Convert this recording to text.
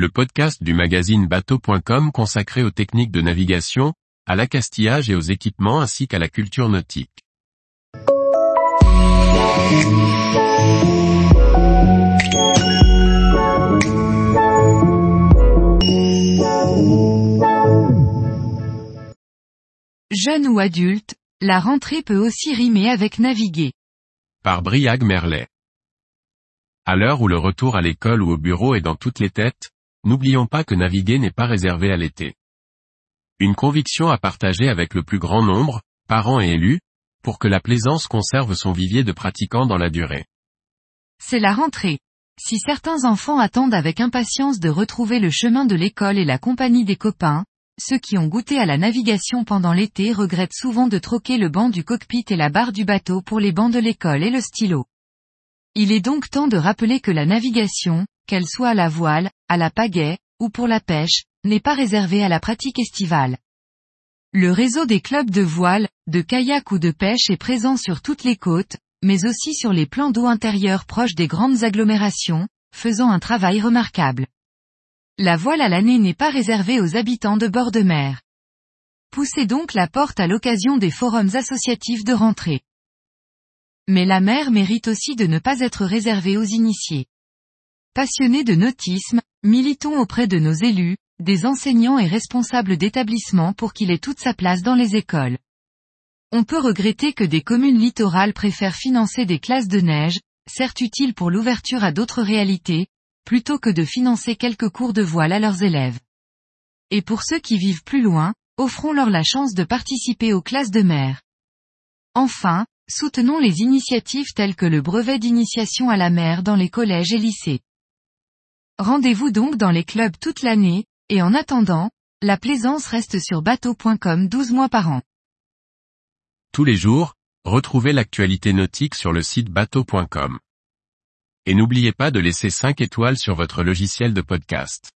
le podcast du magazine bateau.com consacré aux techniques de navigation, à l'accastillage et aux équipements ainsi qu'à la culture nautique. Jeune ou adulte, la rentrée peut aussi rimer avec naviguer. Par Briag Merlet. À l'heure où le retour à l'école ou au bureau est dans toutes les têtes, n'oublions pas que naviguer n'est pas réservé à l'été. Une conviction à partager avec le plus grand nombre, parents et élus, pour que la plaisance conserve son vivier de pratiquants dans la durée. C'est la rentrée. Si certains enfants attendent avec impatience de retrouver le chemin de l'école et la compagnie des copains, ceux qui ont goûté à la navigation pendant l'été regrettent souvent de troquer le banc du cockpit et la barre du bateau pour les bancs de l'école et le stylo. Il est donc temps de rappeler que la navigation, qu'elle soit à la voile, à la pagaie, ou pour la pêche, n'est pas réservée à la pratique estivale. Le réseau des clubs de voile, de kayak ou de pêche est présent sur toutes les côtes, mais aussi sur les plans d'eau intérieurs proches des grandes agglomérations, faisant un travail remarquable. La voile à l'année n'est pas réservée aux habitants de bord de mer. Poussez donc la porte à l'occasion des forums associatifs de rentrée. Mais la mer mérite aussi de ne pas être réservée aux initiés. Passionnés de nautisme, militons auprès de nos élus, des enseignants et responsables d'établissements pour qu'il ait toute sa place dans les écoles. On peut regretter que des communes littorales préfèrent financer des classes de neige, certes utiles pour l'ouverture à d'autres réalités, plutôt que de financer quelques cours de voile à leurs élèves. Et pour ceux qui vivent plus loin, offrons-leur la chance de participer aux classes de mer. Enfin, soutenons les initiatives telles que le brevet d'initiation à la mer dans les collèges et lycées. Rendez-vous donc dans les clubs toute l'année, et en attendant, la plaisance reste sur bateau.com 12 mois par an. Tous les jours, retrouvez l'actualité nautique sur le site bateau.com. Et n'oubliez pas de laisser 5 étoiles sur votre logiciel de podcast.